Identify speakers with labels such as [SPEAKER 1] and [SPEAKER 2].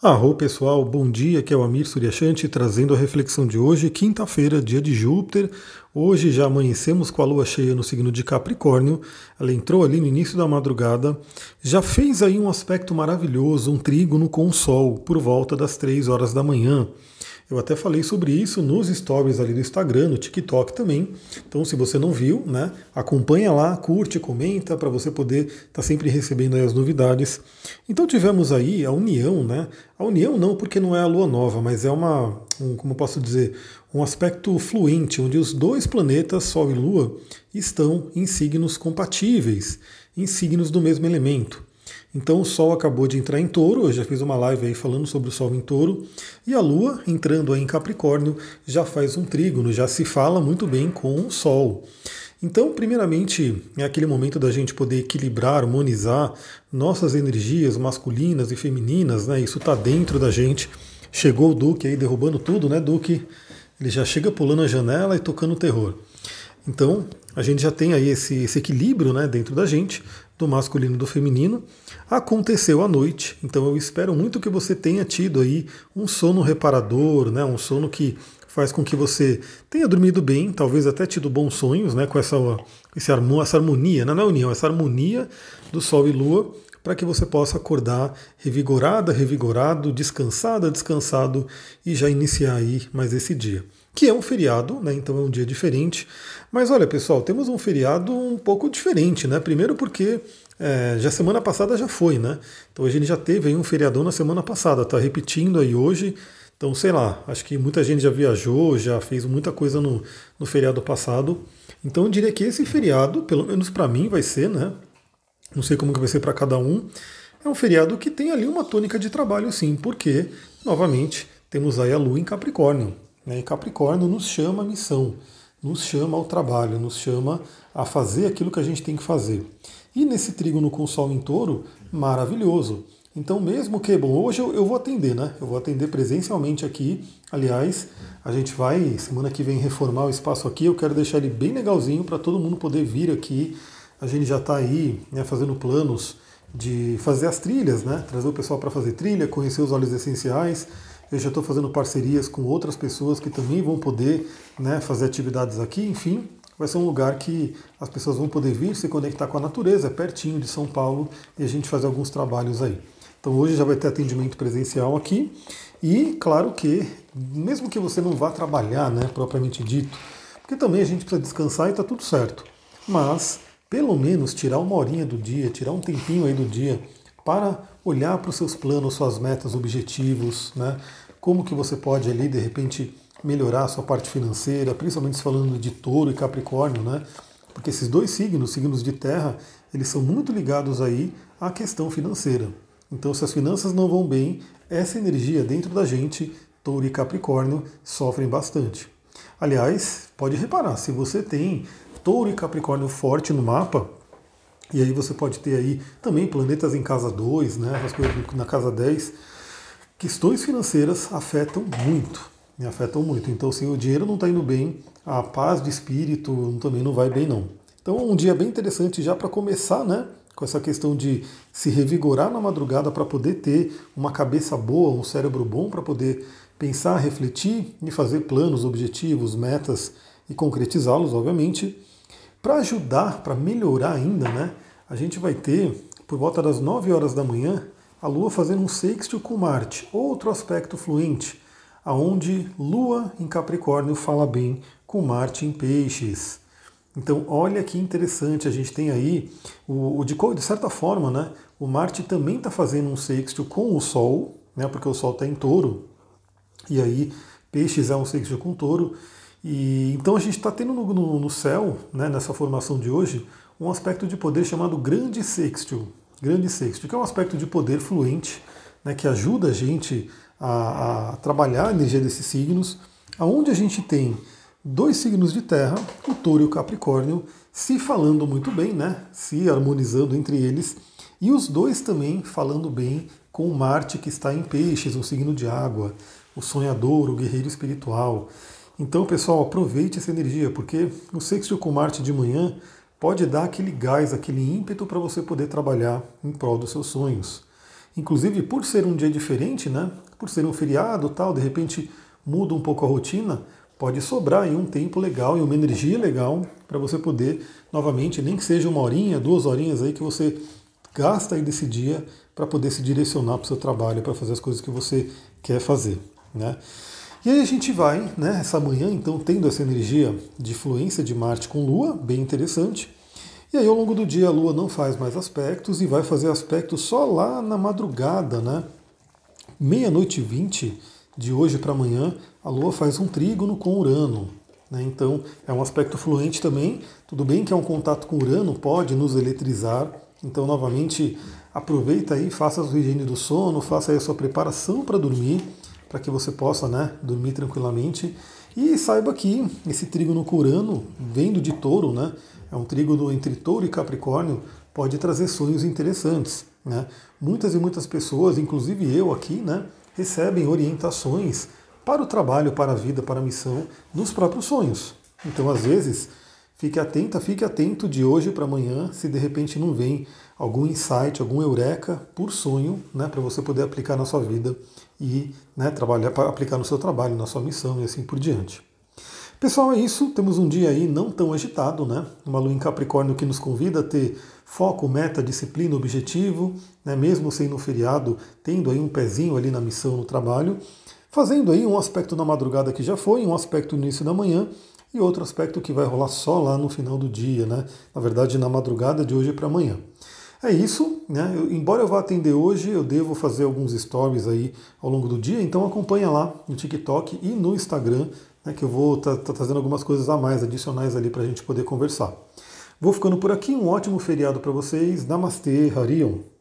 [SPEAKER 1] Arro pessoal, bom dia, aqui é o Amir Suryashanti trazendo a reflexão de hoje, quinta-feira, dia de Júpiter. Hoje já amanhecemos com a lua cheia no signo de Capricórnio, ela entrou ali no início da madrugada, já fez aí um aspecto maravilhoso, um trígono com o Sol, por volta das 3 horas da manhã. Eu até falei sobre isso nos stories ali do Instagram, no TikTok também. Então, se você não viu, né, acompanha lá, curte, comenta para você poder estar tá sempre recebendo as novidades. Então, tivemos aí a união, né? A união não, porque não é a lua nova, mas é uma, um, como posso dizer, um aspecto fluente, onde os dois planetas, Sol e Lua, estão em signos compatíveis, em signos do mesmo elemento. Então o Sol acabou de entrar em touro, eu já fiz uma live aí falando sobre o Sol em touro, e a Lua, entrando aí em Capricórnio, já faz um trígono, já se fala muito bem com o Sol. Então, primeiramente, é aquele momento da gente poder equilibrar, harmonizar nossas energias masculinas e femininas, né? Isso está dentro da gente. Chegou o Duque aí derrubando tudo, né, Duque? Ele já chega pulando a janela e tocando terror. Então, a gente já tem aí esse, esse equilíbrio né, dentro da gente, do masculino e do feminino. Aconteceu à noite, então eu espero muito que você tenha tido aí um sono reparador, né, um sono que faz com que você tenha dormido bem, talvez até tido bons sonhos, né, com essa, essa harmonia, não é união, essa harmonia do Sol e Lua, para que você possa acordar revigorada, revigorado, descansada, descansado e já iniciar aí mais esse dia que é um feriado, né? Então é um dia diferente. Mas olha, pessoal, temos um feriado um pouco diferente, né? Primeiro porque é, já semana passada já foi, né? Então a gente já teve aí um feriadão na semana passada, tá repetindo aí hoje. Então, sei lá, acho que muita gente já viajou, já fez muita coisa no, no feriado passado. Então eu diria que esse feriado, pelo menos para mim, vai ser, né? Não sei como que vai ser para cada um. É um feriado que tem ali uma tônica de trabalho, sim, porque, novamente, temos aí a Lua em Capricórnio. Né? E Capricórnio nos chama a missão, nos chama ao trabalho, nos chama a fazer aquilo que a gente tem que fazer. E nesse trígono com o Sol em touro, maravilhoso. Então, mesmo que, bom, hoje eu, eu, vou atender, né? Eu vou atender presencialmente aqui. Aliás, a gente vai, semana que vem, reformar o espaço aqui. Eu quero deixar ele bem legalzinho para todo mundo poder vir aqui. A gente já está aí né, fazendo planos de fazer as trilhas, né? Trazer o pessoal para fazer trilha, conhecer os óleos essenciais. Eu já estou fazendo parcerias com outras pessoas que também vão poder né, fazer atividades aqui. Enfim, vai ser um lugar que as pessoas vão poder vir se conectar com a natureza, é pertinho de São Paulo, e a gente fazer alguns trabalhos aí. Então hoje já vai ter atendimento presencial aqui. E claro que, mesmo que você não vá trabalhar, né, propriamente dito, porque também a gente precisa descansar e está tudo certo. Mas, pelo menos, tirar uma horinha do dia, tirar um tempinho aí do dia para olhar para os seus planos, suas metas, objetivos, né? Como que você pode ali de repente melhorar a sua parte financeira, principalmente falando de Touro e Capricórnio, né? Porque esses dois signos, signos de terra, eles são muito ligados aí à questão financeira. Então, se as finanças não vão bem, essa energia dentro da gente, Touro e Capricórnio, sofrem bastante. Aliás, pode reparar, se você tem Touro e Capricórnio forte no mapa, e aí você pode ter aí também planetas em casa 2, né, as coisas na casa 10. Questões financeiras afetam muito, me afetam muito. Então, se o dinheiro não está indo bem, a paz de espírito também não vai bem, não. Então, um dia bem interessante já para começar, né? Com essa questão de se revigorar na madrugada para poder ter uma cabeça boa, um cérebro bom para poder pensar, refletir e fazer planos, objetivos, metas e concretizá-los, obviamente. Para ajudar, para melhorar ainda, né, a gente vai ter, por volta das 9 horas da manhã, a Lua fazendo um sextil com Marte, outro aspecto fluente, aonde Lua em Capricórnio fala bem com Marte em Peixes. Então, olha que interessante, a gente tem aí, o, o de, de, certa forma, né, o Marte também está fazendo um sextil com o Sol, né, porque o Sol está em touro, e aí Peixes é um sextil com touro, e então a gente está tendo no, no, no céu, né, nessa formação de hoje, um aspecto de poder chamado grande sextil. Grande sextil, que é um aspecto de poder fluente, né, que ajuda a gente a, a trabalhar a energia desses signos, aonde a gente tem dois signos de terra, o touro e o capricórnio, se falando muito bem, né, se harmonizando entre eles, e os dois também falando bem com Marte que está em peixes, um signo de água, o sonhador, o guerreiro espiritual. Então, pessoal, aproveite essa energia, porque o sexto com Marte de manhã pode dar aquele gás, aquele ímpeto para você poder trabalhar em prol dos seus sonhos. inclusive por ser um dia diferente, né? Por ser um feriado, tal, de repente muda um pouco a rotina, pode sobrar aí um tempo legal e uma energia legal para você poder novamente, nem que seja uma horinha, duas horinhas aí que você gasta aí desse dia para poder se direcionar para o seu trabalho, para fazer as coisas que você quer fazer, né? E aí a gente vai, né, essa manhã, então, tendo essa energia de fluência de Marte com Lua, bem interessante. E aí ao longo do dia a Lua não faz mais aspectos e vai fazer aspectos só lá na madrugada, né? Meia-noite e vinte de hoje para amanhã, a Lua faz um trígono com Urano. Né? Então é um aspecto fluente também. Tudo bem que é um contato com Urano, pode nos eletrizar. Então, novamente, aproveita aí, faça a higiene do sono, faça aí a sua preparação para dormir para que você possa né, dormir tranquilamente. E saiba que esse trígono curano, vendo de touro, né, é um trígono entre touro e capricórnio, pode trazer sonhos interessantes. Né? Muitas e muitas pessoas, inclusive eu aqui, né, recebem orientações para o trabalho, para a vida, para a missão, nos próprios sonhos. Então, às vezes, fique atenta, fique atento de hoje para amanhã, se de repente não vem algum insight, algum eureka por sonho, né, para você poder aplicar na sua vida e né, trabalhar aplicar no seu trabalho, na sua missão e assim por diante. Pessoal, é isso. Temos um dia aí não tão agitado, né? Uma lua em Capricórnio que nos convida a ter foco, meta, disciplina, objetivo, né? mesmo sendo um feriado, tendo aí um pezinho ali na missão, no trabalho, fazendo aí um aspecto na madrugada que já foi, um aspecto no início da manhã e outro aspecto que vai rolar só lá no final do dia, né? Na verdade, na madrugada de hoje para amanhã. É isso, né? Eu, embora eu vá atender hoje, eu devo fazer alguns stories aí ao longo do dia, então acompanha lá no TikTok e no Instagram, né, que eu vou estar tá, tá trazendo algumas coisas a mais, adicionais ali para a gente poder conversar. Vou ficando por aqui, um ótimo feriado para vocês. Namastê, Harion.